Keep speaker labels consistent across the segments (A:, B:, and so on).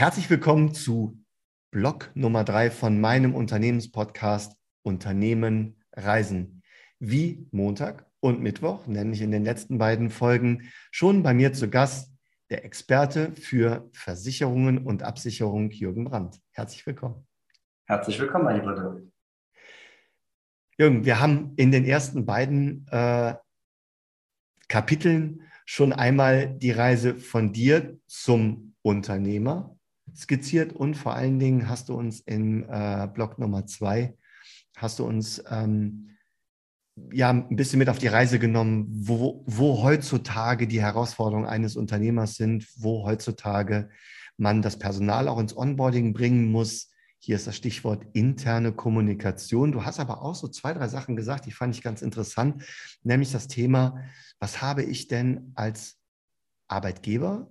A: Herzlich willkommen zu Blog Nummer drei von meinem Unternehmenspodcast Unternehmen Reisen. Wie Montag und Mittwoch, nämlich in den letzten beiden Folgen, schon bei mir zu Gast der Experte für Versicherungen und Absicherung Jürgen Brandt. Herzlich willkommen.
B: Herzlich willkommen, mein lieber Dirk.
A: Jürgen, wir haben in den ersten beiden äh, Kapiteln schon einmal die Reise von dir zum Unternehmer skizziert und vor allen Dingen hast du uns in äh, Blog Nummer zwei, hast du uns ähm, ja ein bisschen mit auf die Reise genommen, wo, wo heutzutage die Herausforderungen eines Unternehmers sind, wo heutzutage man das Personal auch ins Onboarding bringen muss. Hier ist das Stichwort interne Kommunikation. Du hast aber auch so zwei, drei Sachen gesagt, die fand ich ganz interessant, nämlich das Thema, was habe ich denn als Arbeitgeber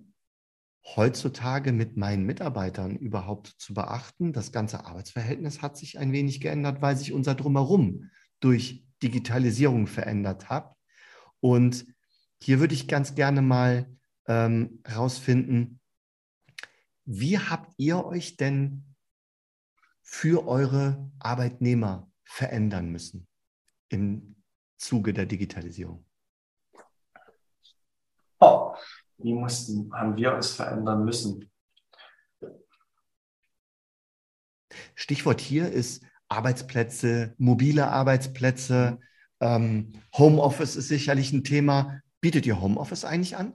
A: heutzutage mit meinen Mitarbeitern überhaupt zu beachten? Das ganze Arbeitsverhältnis hat sich ein wenig geändert, weil sich unser Drumherum durch Digitalisierung verändert hat. Und hier würde ich ganz gerne mal ähm, wie habt ihr euch denn für eure Arbeitnehmer verändern müssen im Zuge der Digitalisierung?
B: Oh, wie mussten, haben wir uns verändern müssen?
A: Stichwort hier ist Arbeitsplätze, mobile Arbeitsplätze. Ähm, Homeoffice ist sicherlich ein Thema. Bietet ihr Homeoffice eigentlich an?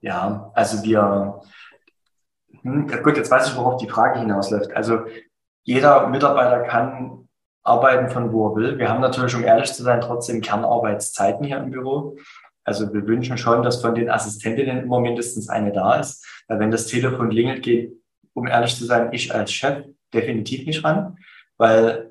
B: Ja, also wir, hm, gut, jetzt weiß ich, worauf die Frage hinausläuft. Also jeder Mitarbeiter kann arbeiten von wo er will. Wir haben natürlich, um ehrlich zu sein, trotzdem Kernarbeitszeiten hier im Büro. Also wir wünschen schon, dass von den Assistentinnen immer mindestens eine da ist. Weil wenn das Telefon klingelt, geht, um ehrlich zu sein, ich als Chef definitiv nicht ran weil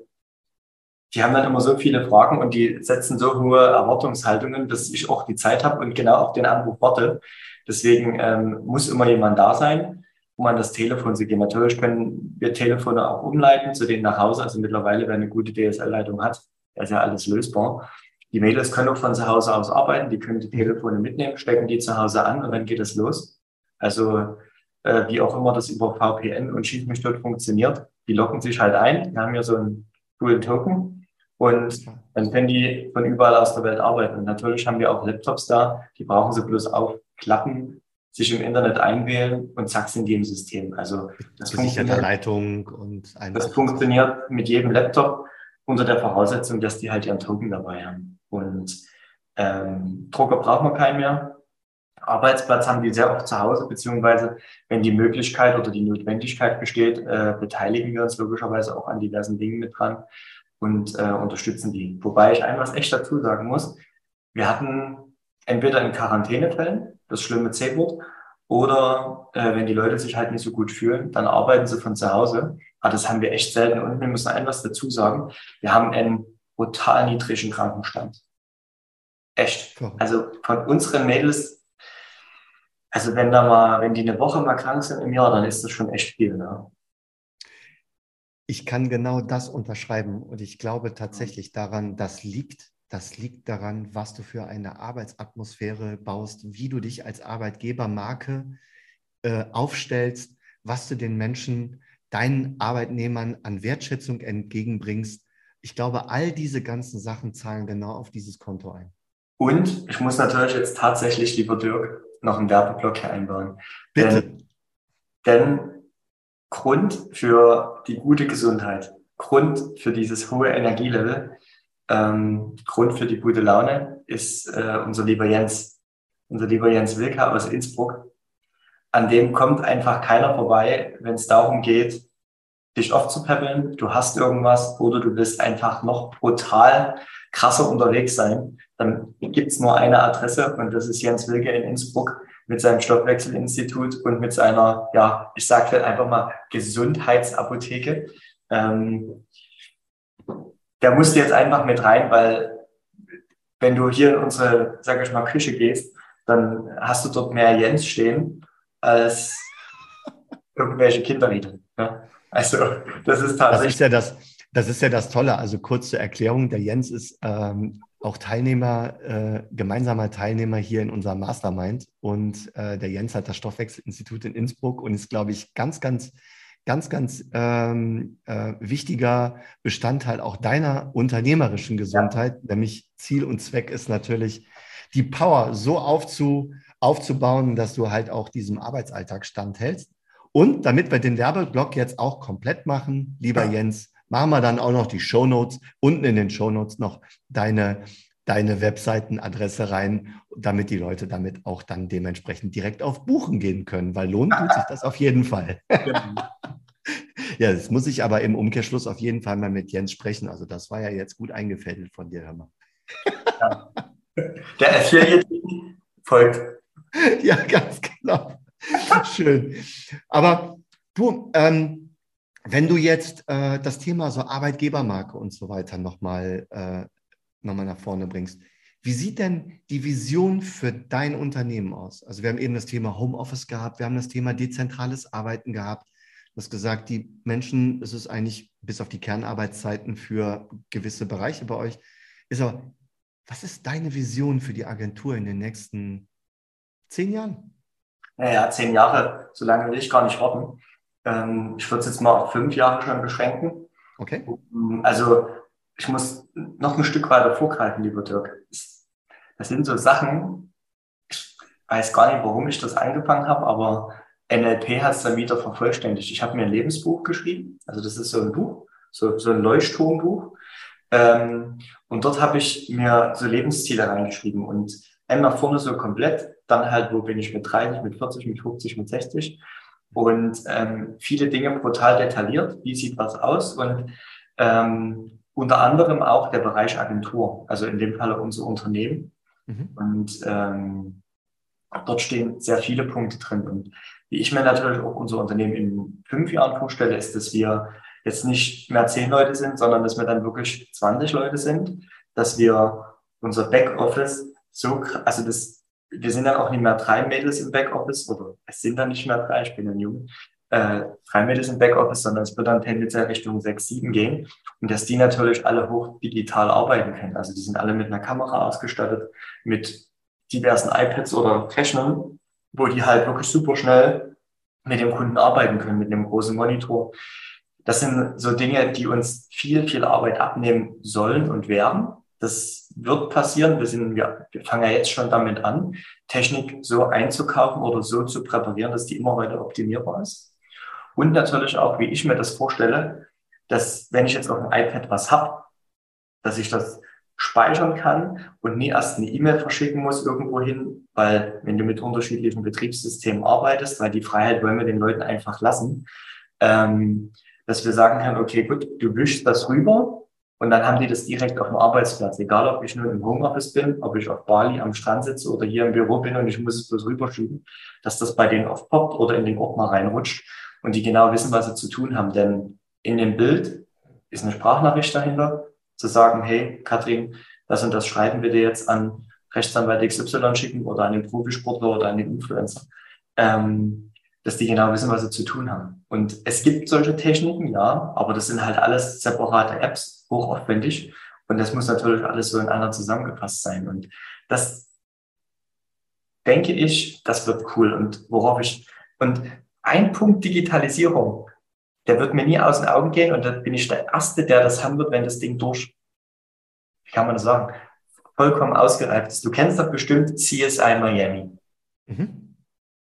B: die haben dann immer so viele Fragen und die setzen so hohe Erwartungshaltungen, dass ich auch die Zeit habe und genau auf den Anruf warte. Deswegen ähm, muss immer jemand da sein, um an das Telefon zu gehen. Natürlich können wir Telefone auch umleiten zu denen nach Hause. Also mittlerweile, wer eine gute DSL-Leitung hat, ist ja alles lösbar. Die Mädels können auch von zu Hause aus arbeiten, die können die Telefone mitnehmen, stecken die zu Hause an und dann geht es los. Also äh, wie auch immer das über VPN und Schieß mich dort funktioniert die locken sich halt ein. Wir haben hier so einen coolen Token und dann können die von überall aus der Welt arbeiten. Und natürlich haben wir auch Laptops da, die brauchen sie bloß aufklappen, sich im Internet einwählen und zack sind die im System. Also
A: das funktioniert, Leitung und
B: das funktioniert mit jedem Laptop unter der Voraussetzung, dass die halt ihren Token dabei haben. Und ähm, Drucker braucht man keinen mehr. Arbeitsplatz haben die sehr oft zu Hause, beziehungsweise wenn die Möglichkeit oder die Notwendigkeit besteht, äh, beteiligen wir uns logischerweise auch an diversen Dingen mit dran und äh, unterstützen die. Wobei ich ein was echt dazu sagen muss, wir hatten entweder in Quarantänefällen, das schlimme C-Wort, oder äh, wenn die Leute sich halt nicht so gut fühlen, dann arbeiten sie von zu Hause. Aber das haben wir echt selten. Und wir müssen ein was dazu sagen, wir haben einen brutal niedrigen Krankenstand. Echt. Also von unseren Mädels also wenn da mal, wenn die eine Woche mal krank sind im Jahr, dann ist das schon echt viel. Ne?
A: Ich kann genau das unterschreiben und ich glaube tatsächlich daran, das liegt, das liegt daran, was du für eine Arbeitsatmosphäre baust, wie du dich als Arbeitgebermarke äh, aufstellst, was du den Menschen, deinen Arbeitnehmern an Wertschätzung entgegenbringst. Ich glaube, all diese ganzen Sachen zahlen genau auf dieses Konto ein.
B: Und ich muss natürlich jetzt tatsächlich, lieber Dirk, noch einen Werbeblock hier einbauen. Bitte. Denn, denn Grund für die gute Gesundheit, Grund für dieses hohe Energielevel, ähm, Grund für die gute Laune ist äh, unser lieber Jens, unser lieber Jens Wilka aus Innsbruck. An dem kommt einfach keiner vorbei, wenn es darum geht, dich aufzupäppeln, du hast irgendwas oder du willst einfach noch brutal krasser unterwegs sein, dann gibt's nur eine Adresse und das ist Jens Wilke in Innsbruck mit seinem Stoffwechselinstitut und mit seiner, ja, ich sage einfach mal Gesundheitsapotheke. Ähm, der musste jetzt einfach mit rein, weil wenn du hier in unsere, sag ich mal, Küche gehst, dann hast du dort mehr Jens stehen als irgendwelche Kinderrieder. Ja? Also das ist tatsächlich.
A: Das ist ja das, das ist ja das Tolle. Also kurz zur Erklärung, der Jens ist ähm, auch Teilnehmer, äh, gemeinsamer Teilnehmer hier in unserem Mastermind. Und äh, der Jens hat das Stoffwechselinstitut in Innsbruck und ist, glaube ich, ganz, ganz, ganz, ganz ähm, äh, wichtiger Bestandteil auch deiner unternehmerischen Gesundheit. Ja. Nämlich Ziel und Zweck ist natürlich, die Power so aufzu, aufzubauen, dass du halt auch diesem Arbeitsalltag standhältst. Und damit wir den Werbeblock jetzt auch komplett machen, lieber ja. Jens, machen wir dann auch noch die Shownotes, unten in den Shownotes noch deine, deine Webseitenadresse rein, damit die Leute damit auch dann dementsprechend direkt auf Buchen gehen können, weil lohnt tut sich das auf jeden Fall. ja, das muss ich aber im Umkehrschluss auf jeden Fall mal mit Jens sprechen. Also das war ja jetzt gut eingefädelt von dir, hör mal.
B: Ja. Der Affiliate folgt.
A: Ja, ganz genau. Schön. Aber du, ähm, wenn du jetzt äh, das Thema so Arbeitgebermarke und so weiter nochmal äh, noch nach vorne bringst, wie sieht denn die Vision für dein Unternehmen aus? Also wir haben eben das Thema Homeoffice gehabt, wir haben das Thema dezentrales Arbeiten gehabt. Du hast gesagt, die Menschen, es ist eigentlich bis auf die Kernarbeitszeiten für gewisse Bereiche bei euch. Ist aber, was ist deine Vision für die Agentur in den nächsten zehn Jahren?
B: Naja, zehn Jahre, so lange will ich gar nicht warten. Ähm, ich würde es jetzt mal auf fünf Jahre schon beschränken.
A: Okay.
B: Also ich muss noch ein Stück weiter vorgreifen, lieber Dirk. Das sind so Sachen, ich weiß gar nicht, warum ich das angefangen habe, aber NLP hat es dann wieder vervollständigt. Ich habe mir ein Lebensbuch geschrieben, also das ist so ein Buch, so, so ein Leuchtturmbuch. Ähm, und dort habe ich mir so Lebensziele reingeschrieben und einmal vorne so komplett, dann halt, wo bin ich mit 30, mit 40, mit 50, mit 60 und ähm, viele Dinge brutal detailliert. Wie sieht was aus? Und ähm, unter anderem auch der Bereich Agentur, also in dem Falle unser Unternehmen. Mhm. Und ähm, dort stehen sehr viele Punkte drin. Und wie ich mir natürlich auch unser Unternehmen in fünf Jahren vorstelle, ist, dass wir jetzt nicht mehr zehn Leute sind, sondern dass wir dann wirklich 20 Leute sind, dass wir unser Backoffice so, also das wir sind dann auch nicht mehr drei Mädels im Backoffice, oder es sind dann nicht mehr drei, ich bin ein Junge, äh, drei Mädels im Backoffice, sondern es wird dann tendenziell Richtung sechs, sieben gehen. Und dass die natürlich alle hoch digital arbeiten können. Also die sind alle mit einer Kamera ausgestattet, mit diversen iPads oder Rechnern, wo die halt wirklich super schnell mit dem Kunden arbeiten können, mit einem großen Monitor. Das sind so Dinge, die uns viel, viel Arbeit abnehmen sollen und werden. Das wird passieren. Wir, sind, wir, fangen ja jetzt schon damit an, Technik so einzukaufen oder so zu präparieren, dass die immer weiter optimierbar ist. Und natürlich auch, wie ich mir das vorstelle, dass wenn ich jetzt auf dem iPad was habe, dass ich das speichern kann und nie erst eine E-Mail verschicken muss irgendwo hin, weil wenn du mit unterschiedlichen Betriebssystemen arbeitest, weil die Freiheit wollen wir den Leuten einfach lassen, ähm, dass wir sagen können, okay, gut, du wischst das rüber und dann haben die das direkt auf dem Arbeitsplatz. Egal, ob ich nur im Homeoffice bin, ob ich auf Bali am Strand sitze oder hier im Büro bin und ich muss es bloß rüberschieben, dass das bei denen aufpoppt oder in den Ordner reinrutscht und die genau wissen, was sie zu tun haben. Denn in dem Bild ist eine Sprachnachricht dahinter, zu sagen, hey, Katrin, das und das schreiben wir dir jetzt an Rechtsanwalt XY schicken oder an den Profisportler oder an den Influencer. Ähm, dass die genau wissen, was sie zu tun haben. Und es gibt solche Techniken, ja, aber das sind halt alles separate Apps, hochaufwendig. Und das muss natürlich alles so in einer zusammengefasst sein. Und das denke ich, das wird cool. Und worauf ich, und ein Punkt Digitalisierung, der wird mir nie aus den Augen gehen. Und da bin ich der Erste, der das haben wird, wenn das Ding durch, wie kann man das sagen, vollkommen ausgereift ist. Du kennst doch bestimmt CSI Miami. Mhm.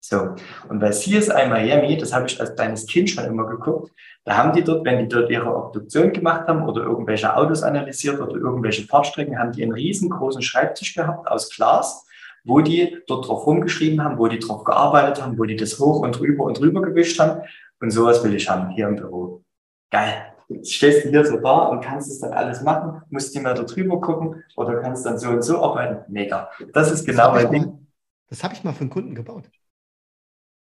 B: So, und bei CSI Miami, das habe ich als kleines Kind schon immer geguckt, da haben die dort, wenn die dort ihre Obduktion gemacht haben oder irgendwelche Autos analysiert oder irgendwelche Fahrstrecken, haben die einen riesengroßen Schreibtisch gehabt aus Glas, wo die dort drauf rumgeschrieben haben, wo die drauf gearbeitet haben, wo die das hoch und rüber und rüber gewischt haben. Und sowas will ich haben hier im Büro. Geil. Jetzt stehst du hier so da und kannst es dann alles machen, musst nicht mehr da drüber gucken oder kannst dann so und so arbeiten. Mega. Das ist genau
A: mein Ding. Das habe ich mal für einen Kunden gebaut.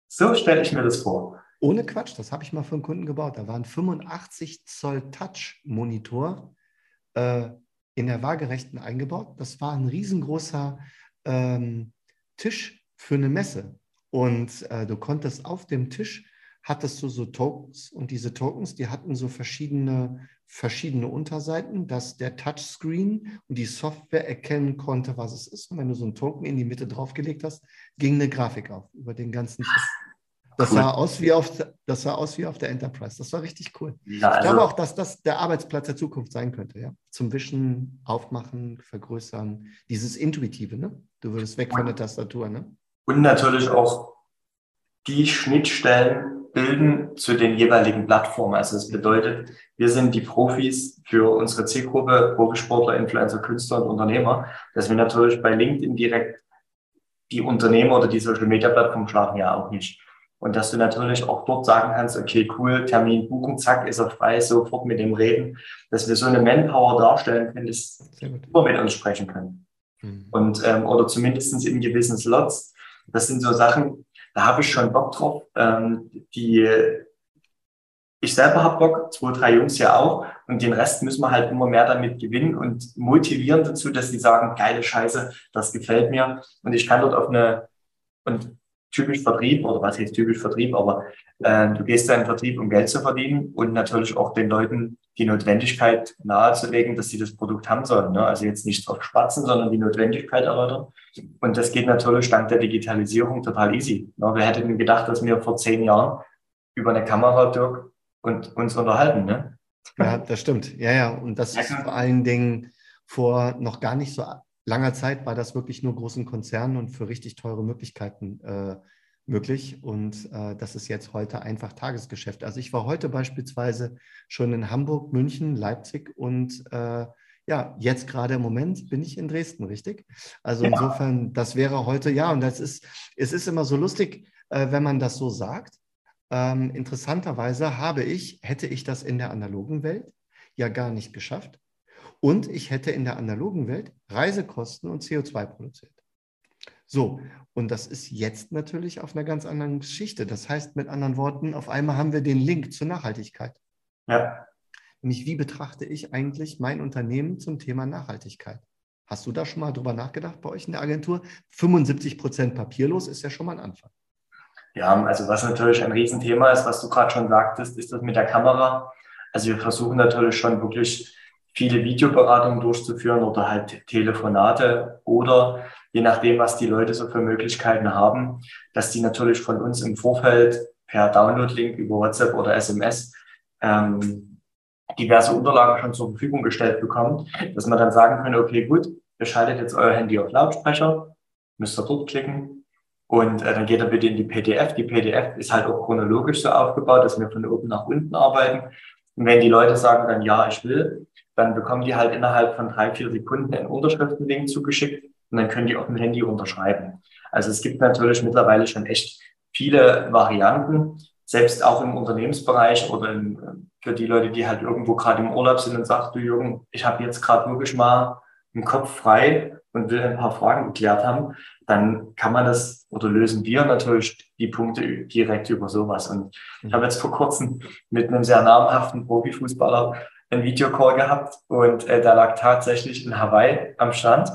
B: So stelle ich mir das vor.
A: Ohne Quatsch, das habe ich mal für einen Kunden gebaut. Da war ein 85 Zoll Touch-Monitor äh, in der Waagerechten eingebaut. Das war ein riesengroßer ähm, Tisch für eine Messe. Und äh, du konntest auf dem Tisch hattest du so Tokens und diese Tokens, die hatten so verschiedene, verschiedene Unterseiten, dass der Touchscreen und die Software erkennen konnte, was es ist. Und wenn du so einen Token in die Mitte draufgelegt hast, ging eine Grafik auf über den ganzen. Das cool. sah, aus wie auf, das sah aus wie auf der Enterprise. Das war richtig cool. Ja, also, ich glaube auch, dass das der Arbeitsplatz der Zukunft sein könnte. Ja? Zum Wischen, Aufmachen, Vergrößern. Dieses Intuitive. Ne? Du würdest weg von der Tastatur. Ne?
B: Und natürlich auch die Schnittstellen bilden zu den jeweiligen Plattformen. Also das bedeutet, wir sind die Profis für unsere Zielgruppe, Profisportler, Influencer, Künstler und Unternehmer, dass wir natürlich bei LinkedIn direkt die Unternehmer oder die Social Media Plattform schlafen ja auch nicht. Und dass du natürlich auch dort sagen kannst, okay, cool, Termin buchen, zack, ist er frei, sofort mit dem reden, dass wir so eine Manpower darstellen können, dass wir mit uns sprechen können. Mhm. Und, ähm, oder zumindest in gewissen Slots. Das sind so Sachen, da habe ich schon Bock drauf. Ähm, die, ich selber habe Bock, zwei, drei Jungs ja auch. Und den Rest müssen wir halt immer mehr damit gewinnen und motivieren dazu, dass sie sagen, geile Scheiße, das gefällt mir. Und ich kann dort auf eine, und typisch Vertrieb oder was heißt typisch Vertrieb, aber äh, du gehst da in den Vertrieb, um Geld zu verdienen und natürlich auch den Leuten die Notwendigkeit nahezulegen, dass sie das Produkt haben sollen. Ne? Also jetzt nicht drauf spatzen, sondern die Notwendigkeit erläutern. Und das geht natürlich dank der Digitalisierung total easy. Ne? Wer hätte denn gedacht, dass wir vor zehn Jahren über eine Kamera, Dirk, und uns unterhalten, ne?
A: Ja, das stimmt. Ja, ja. Und das ist vor allen Dingen vor noch gar nicht so langer Zeit war das wirklich nur großen Konzernen und für richtig teure Möglichkeiten äh, möglich. Und äh, das ist jetzt heute einfach Tagesgeschäft. Also ich war heute beispielsweise schon in Hamburg, München, Leipzig und äh, ja, jetzt gerade im Moment bin ich in Dresden, richtig? Also ja. insofern, das wäre heute, ja, und das ist, es ist immer so lustig, äh, wenn man das so sagt. Ähm, interessanterweise habe ich, hätte ich das in der analogen Welt ja gar nicht geschafft, und ich hätte in der analogen Welt Reisekosten und CO2 produziert. So, und das ist jetzt natürlich auf einer ganz anderen Geschichte. Das heißt mit anderen Worten, auf einmal haben wir den Link zur Nachhaltigkeit. Ja. Nämlich, wie betrachte ich eigentlich mein Unternehmen zum Thema Nachhaltigkeit? Hast du da schon mal drüber nachgedacht bei euch in der Agentur? 75 Prozent papierlos ist ja schon mal ein Anfang.
B: Ja, also was natürlich ein Riesenthema ist, was du gerade schon sagtest, ist das mit der Kamera. Also wir versuchen natürlich schon wirklich viele Videoberatungen durchzuführen oder halt Telefonate oder je nachdem, was die Leute so für Möglichkeiten haben, dass die natürlich von uns im Vorfeld per Download-Link über WhatsApp oder SMS ähm, diverse Unterlagen schon zur Verfügung gestellt bekommen, dass man dann sagen kann, okay, gut, ihr schaltet jetzt euer Handy auf Lautsprecher, müsst ihr dort klicken und äh, dann geht er bitte in die PDF. Die PDF ist halt auch chronologisch so aufgebaut, dass wir von oben nach unten arbeiten. Und wenn die Leute sagen dann, ja, ich will, dann bekommen die halt innerhalb von drei, vier Sekunden einen Unterschriftenlink zugeschickt und dann können die auf dem Handy unterschreiben. Also es gibt natürlich mittlerweile schon echt viele Varianten, selbst auch im Unternehmensbereich oder in, für die Leute, die halt irgendwo gerade im Urlaub sind und sagt, du Jürgen, ich habe jetzt gerade wirklich mal einen Kopf frei und will ein paar Fragen geklärt haben, dann kann man das oder lösen wir natürlich die Punkte direkt über sowas. Und ich habe jetzt vor kurzem mit einem sehr namhaften Profifußballer einen Videocall gehabt und äh, da lag tatsächlich in Hawaii am Strand.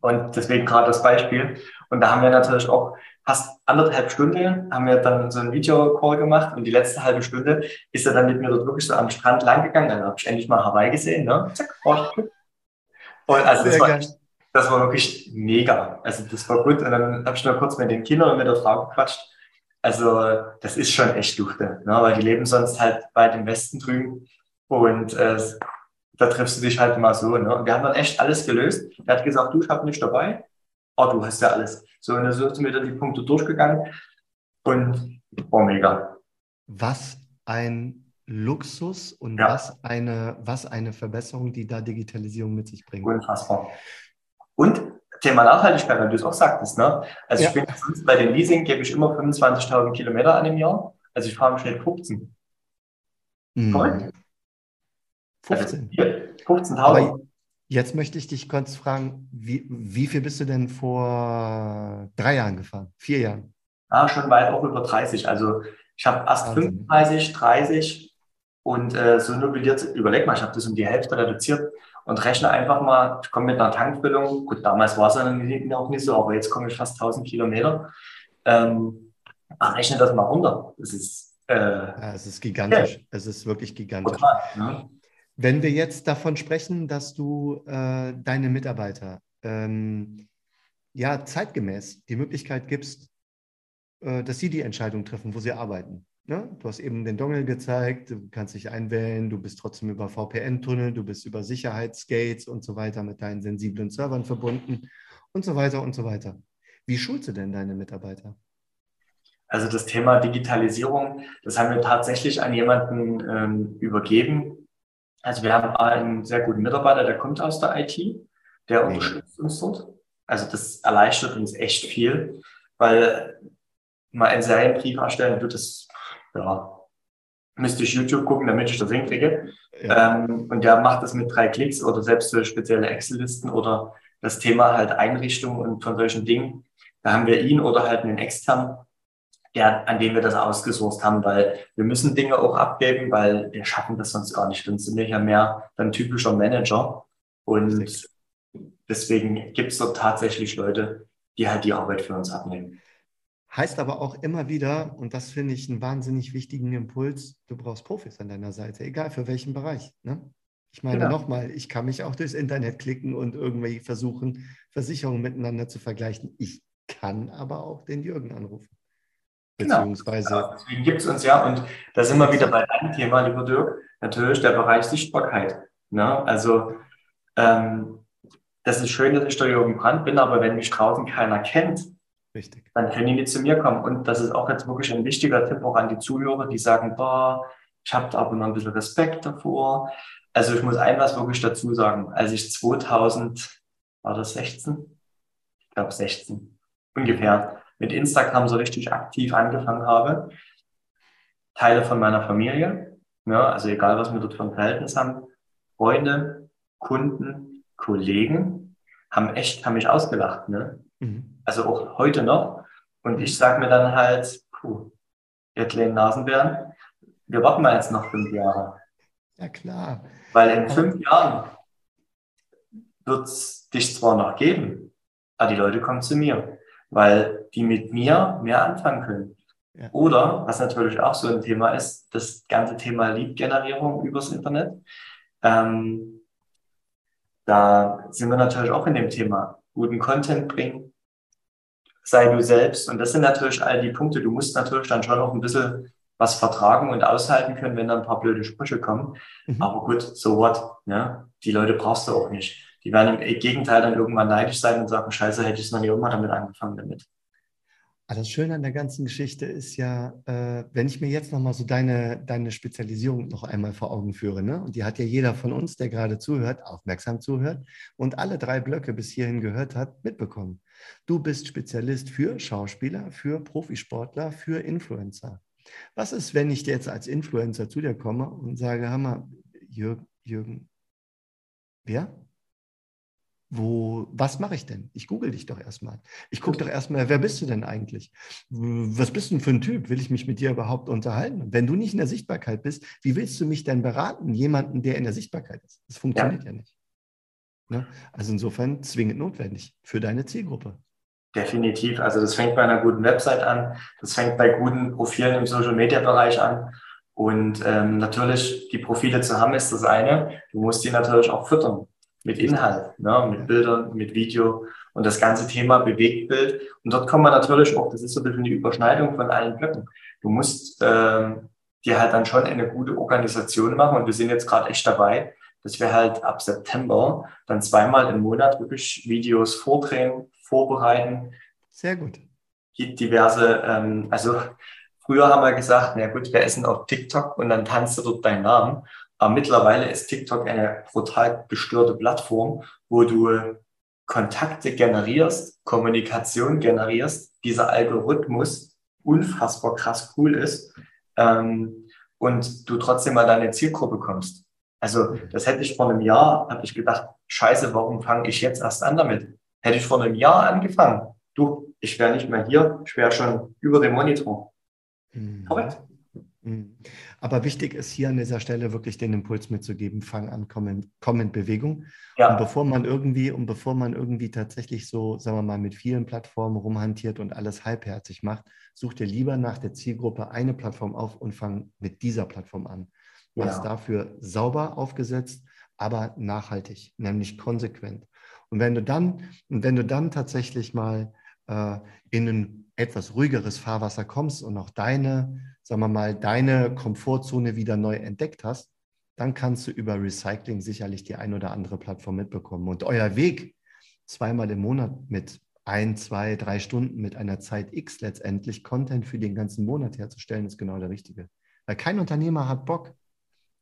B: Und deswegen gerade das Beispiel. Und da haben wir natürlich auch fast anderthalb Stunden haben wir dann so einen Videocall gemacht und die letzte halbe Stunde ist er dann mit mir dort wirklich so am Strand lang gegangen. Dann habe ich endlich mal Hawaii gesehen. Ne? Zack, und also das war, das war wirklich mega. Also das war gut. Und dann habe ich noch kurz mit den Kindern und mit der Frau gequatscht. Also das ist schon echt Luchte, ne? weil die leben sonst halt weit im Westen drüben. Und äh, da triffst du dich halt mal so. Ne? Und wir haben dann echt alles gelöst. Er hat gesagt, du, ich habe nicht dabei. Oh, du hast ja alles. So, und dann sind wir dann die Punkte durchgegangen. Und war mega.
A: Was ein Luxus und ja. was, eine, was eine Verbesserung, die da Digitalisierung mit sich bringt.
B: Unfassbar. Und Thema Nachhaltigkeit, weil du es auch sagtest. Ne? Also ja. ich bin bei den Leasing gebe ich immer 25.000 Kilometer an im Jahr. Also ich fahre im Schnitt 15.
A: Mhm. 15. 15.000. Jetzt möchte ich dich kurz fragen, wie, wie viel bist du denn vor drei Jahren gefahren? Vier Jahren?
B: Ah, schon weit auch über 30. Also ich habe erst Wahnsinn. 35, 30 und äh, so nubiliert, überleg mal, ich habe das um die Hälfte reduziert und rechne einfach mal, ich komme mit einer Tankfüllung, gut, damals war es ja noch nicht so, aber jetzt komme ich fast 1000 Kilometer. Ähm, rechne das mal runter. Das ist,
A: äh, ja, es ist gigantisch. Ja. Es ist wirklich gigantisch. Total, ne? Wenn wir jetzt davon sprechen, dass du äh, deine Mitarbeiter ähm, ja zeitgemäß die Möglichkeit gibst, äh, dass sie die Entscheidung treffen, wo sie arbeiten. Ne? Du hast eben den Dongle gezeigt, du kannst dich einwählen, du bist trotzdem über VPN-Tunnel, du bist über Sicherheitsgates und so weiter mit deinen sensiblen Servern verbunden und so weiter und so weiter. Wie schulst du denn deine Mitarbeiter?
B: Also das Thema Digitalisierung, das haben wir tatsächlich an jemanden ähm, übergeben, also wir haben einen sehr guten Mitarbeiter, der kommt aus der IT, der mhm. unterstützt uns dort. Also das erleichtert uns echt viel, weil mal einen Serienbrief erstellen wird es, ja, müsste ich YouTube gucken, damit ich das hinkriege. Ja. Ähm, und der macht das mit drei Klicks oder selbst für spezielle Excel-Listen oder das Thema halt Einrichtung und von solchen Dingen. Da haben wir ihn oder halt einen externen, der, an dem wir das ausgesourced haben, weil wir müssen Dinge auch abgeben, weil wir schaffen das sonst gar nicht. Dann sind wir ja mehr dann typischer Manager. Und deswegen gibt es dort tatsächlich Leute, die halt die Arbeit für uns abnehmen.
A: Heißt aber auch immer wieder, und das finde ich einen wahnsinnig wichtigen Impuls, du brauchst Profis an deiner Seite, egal für welchen Bereich. Ne? Ich meine genau. nochmal, ich kann mich auch durchs Internet klicken und irgendwie versuchen, Versicherungen miteinander zu vergleichen. Ich kann aber auch den Jürgen anrufen.
B: Genau. Beziehungsweise. Genau. Deswegen gibt es uns ja, und da sind wir wieder bei deinem Thema, lieber Dirk, natürlich der Bereich Sichtbarkeit. Ne? Also, ähm, das ist schön, dass ich der Jürgen Brandt bin, aber wenn mich draußen keiner kennt, Richtig. dann können die nicht zu mir kommen. Und das ist auch jetzt wirklich ein wichtiger Tipp auch an die Zuhörer, die sagen, boah, ich habe da aber noch ein bisschen Respekt davor. Also ich muss ein was wirklich dazu sagen. Als ich 2000, war das 16? Ich glaube 16, ungefähr, mit Instagram so richtig aktiv angefangen habe. Teile von meiner Familie, ja, also egal, was wir dort für ein Verhältnis haben, Freunde, Kunden, Kollegen, haben echt, haben mich ausgelacht. Ne? Mhm. Also auch heute noch. Und ich sage mir dann halt, puh, ihr kleinen Nasenbären, wir warten mal jetzt noch fünf Jahre.
A: Ja, klar.
B: Weil in fünf Jahren wird es dich zwar noch geben, aber die Leute kommen zu mir weil die mit mir mehr anfangen können. Ja. Oder, was natürlich auch so ein Thema ist, das ganze Thema Lead-Generierung übers Internet. Ähm, da sind wir natürlich auch in dem Thema. Guten Content bringen, sei du selbst. Und das sind natürlich all die Punkte. Du musst natürlich dann schon noch ein bisschen was vertragen und aushalten können, wenn da ein paar blöde Sprüche kommen. Mhm. Aber gut, so what? Ja? Die Leute brauchst du auch nicht die werden im Gegenteil dann irgendwann neidisch sein und sagen, scheiße, hätte ich es noch nie irgendwann damit angefangen damit.
A: Das Schöne an der ganzen Geschichte ist ja, äh, wenn ich mir jetzt nochmal so deine, deine Spezialisierung noch einmal vor Augen führe, ne? und die hat ja jeder von uns, der gerade zuhört, aufmerksam zuhört und alle drei Blöcke bis hierhin gehört hat, mitbekommen. Du bist Spezialist für Schauspieler, für Profisportler, für Influencer. Was ist, wenn ich jetzt als Influencer zu dir komme und sage, Hammer, Jürgen, Jürgen, wer? Wo, was mache ich denn? Ich google dich doch erstmal. Ich gucke doch erstmal, wer bist du denn eigentlich? Was bist du denn für ein Typ? Will ich mich mit dir überhaupt unterhalten? Wenn du nicht in der Sichtbarkeit bist, wie willst du mich denn beraten? Jemanden, der in der Sichtbarkeit ist. Das funktioniert ja, ja nicht. Ne? Also insofern zwingend notwendig für deine Zielgruppe.
B: Definitiv. Also das fängt bei einer guten Website an, das fängt bei guten Profilen im Social-Media-Bereich an. Und ähm, natürlich, die Profile zu haben, ist das eine. Du musst die natürlich auch füttern mit Inhalt, ne, mit Bildern, mit Video und das ganze Thema Bewegtbild. Und dort kommen wir natürlich auch, das ist so ein bisschen die Überschneidung von allen Blöcken. Du musst äh, dir halt dann schon eine gute Organisation machen und wir sind jetzt gerade echt dabei, dass wir halt ab September dann zweimal im Monat wirklich Videos vordrehen, vorbereiten.
A: Sehr gut.
B: Gibt diverse, ähm, also früher haben wir gesagt, na gut, wir essen auf TikTok und dann tanzt du dort deinen Namen. Aber mittlerweile ist TikTok eine brutal gestörte Plattform, wo du Kontakte generierst, Kommunikation generierst, dieser Algorithmus unfassbar krass cool ist ähm, und du trotzdem mal deine Zielgruppe kommst. Also das hätte ich vor einem Jahr, habe ich gedacht, scheiße, warum fange ich jetzt erst an damit? Hätte ich vor einem Jahr angefangen, du, ich wäre nicht mehr hier, ich wäre schon über dem Monitor. Mhm. Korrekt.
A: Mhm. Aber wichtig ist hier an dieser Stelle wirklich den Impuls mitzugeben, fang an, komm komm in Bewegung. Ja. Und bevor man irgendwie, und bevor man irgendwie tatsächlich so, sagen wir mal, mit vielen Plattformen rumhantiert und alles halbherzig macht, such dir lieber nach der Zielgruppe eine Plattform auf und fang mit dieser Plattform an. Was ja. dafür sauber aufgesetzt, aber nachhaltig, nämlich konsequent. Und wenn du dann, und wenn du dann tatsächlich mal äh, in ein etwas ruhigeres Fahrwasser kommst und auch deine, sagen wir mal, deine Komfortzone wieder neu entdeckt hast, dann kannst du über Recycling sicherlich die ein oder andere Plattform mitbekommen. Und euer Weg, zweimal im Monat mit ein, zwei, drei Stunden mit einer Zeit X letztendlich Content für den ganzen Monat herzustellen, ist genau der richtige. Weil kein Unternehmer hat Bock,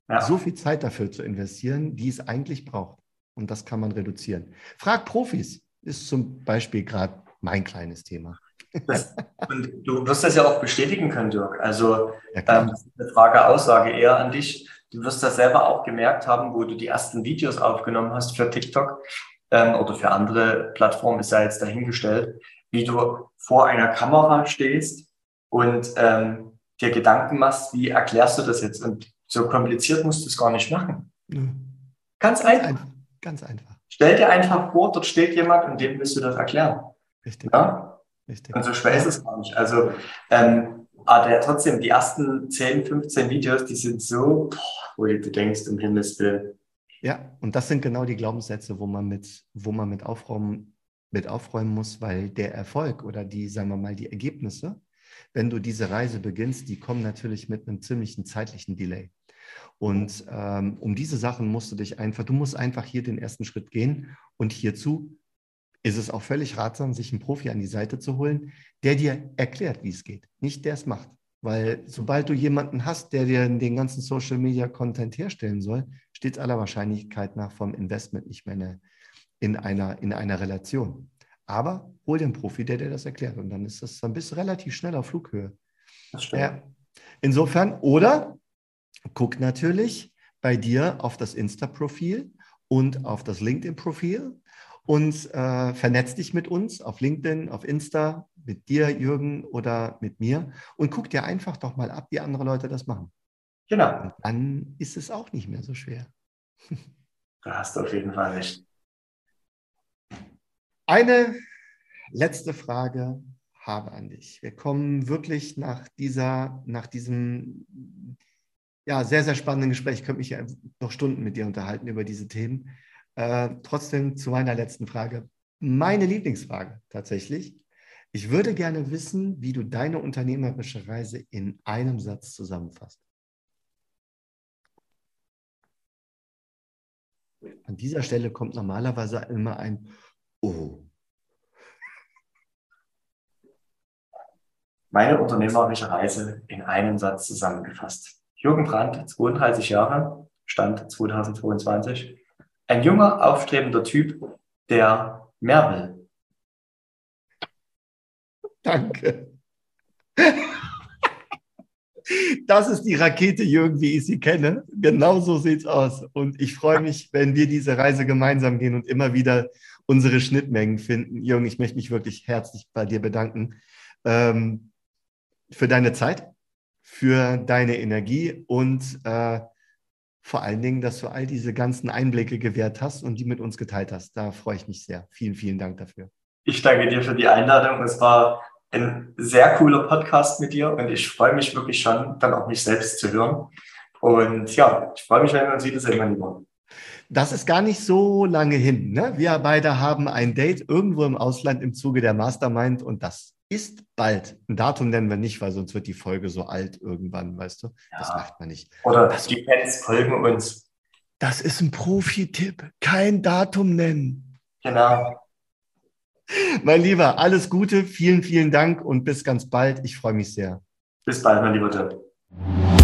A: ja. so viel Zeit dafür zu investieren, die es eigentlich braucht. Und das kann man reduzieren. Frag Profis, ist zum Beispiel gerade mein kleines Thema.
B: Das, und du wirst das ja auch bestätigen können, Dirk. Also ja, ähm, eine Frage, Aussage eher an dich. Du wirst das selber auch gemerkt haben, wo du die ersten Videos aufgenommen hast für TikTok ähm, oder für andere Plattformen, ist ja jetzt dahingestellt, wie du vor einer Kamera stehst und ähm, dir Gedanken machst, wie erklärst du das jetzt? Und so kompliziert musst du es gar nicht machen. Ganz, ganz einfach.
A: Ganz einfach.
B: Stell dir einfach vor, dort steht jemand und dem willst du das erklären.
A: Richtig. Ja?
B: Richtig. Und so schwer ist es gar nicht. Also, ähm, aber trotzdem, die ersten 10, 15 Videos, die sind so, boah, wo du denkst, um Himmels Willen.
A: Ja, und das sind genau die Glaubenssätze, wo man mit, wo man mit aufräumen, mit aufräumen muss, weil der Erfolg oder die, sagen wir mal, die Ergebnisse, wenn du diese Reise beginnst, die kommen natürlich mit einem ziemlichen zeitlichen Delay. Und ähm, um diese Sachen musst du dich einfach, du musst einfach hier den ersten Schritt gehen und hierzu ist es auch völlig ratsam, sich einen Profi an die Seite zu holen, der dir erklärt, wie es geht, nicht der es macht. Weil sobald du jemanden hast, der dir den ganzen Social Media Content herstellen soll, steht es aller Wahrscheinlichkeit nach vom Investment nicht mehr in einer, in einer Relation. Aber hol einen Profi, der dir das erklärt. Und dann ist das, dann bist du relativ schnell auf Flughöhe. Ja. Insofern, oder guck natürlich bei dir auf das Insta-Profil und auf das LinkedIn-Profil und äh, vernetz dich mit uns auf LinkedIn, auf Insta, mit dir, Jürgen, oder mit mir und guck dir einfach doch mal ab, wie andere Leute das machen.
B: Genau.
A: Und dann ist es auch nicht mehr so schwer.
B: Da hast du auf jeden Fall recht.
A: Eine letzte Frage habe an dich. Wir kommen wirklich nach dieser, nach diesem ja, sehr, sehr spannenden Gespräch. Ich könnte mich ja noch Stunden mit dir unterhalten über diese Themen. Äh, trotzdem zu meiner letzten Frage. Meine Lieblingsfrage tatsächlich. Ich würde gerne wissen, wie du deine unternehmerische Reise in einem Satz zusammenfasst. An dieser Stelle kommt normalerweise immer ein Oh.
B: Meine unternehmerische Reise in einem Satz zusammengefasst. Jürgen Brandt, 32 Jahre, Stand 2022, ein junger, aufstrebender Typ, der mehr will.
A: Danke. Das ist die Rakete, Jürgen, wie ich sie kenne. Genau so sieht es aus. Und ich freue mich, wenn wir diese Reise gemeinsam gehen und immer wieder unsere Schnittmengen finden. Jürgen, ich möchte mich wirklich herzlich bei dir bedanken ähm, für deine Zeit, für deine Energie und äh, vor allen Dingen, dass du all diese ganzen Einblicke gewährt hast und die mit uns geteilt hast. Da freue ich mich sehr. Vielen, vielen Dank dafür.
B: Ich danke dir für die Einladung. Es war ein sehr cooler Podcast mit dir und ich freue mich wirklich schon, dann auch mich selbst zu hören. Und ja, ich freue mich, wenn wir uns wiedersehen, mein Lieber.
A: Das ist gar nicht so lange hin. Ne? Wir beide haben ein Date irgendwo im Ausland im Zuge der Mastermind und das ist bald. Ein Datum nennen wir nicht, weil sonst wird die Folge so alt irgendwann, weißt du? Ja. Das macht man nicht.
B: Oder das, die Fans folgen uns.
A: Das ist ein Profi-Tipp. Kein Datum nennen.
B: Genau.
A: Mein Lieber, alles Gute, vielen, vielen Dank und bis ganz bald. Ich freue mich sehr.
B: Bis bald, mein lieber Tipp.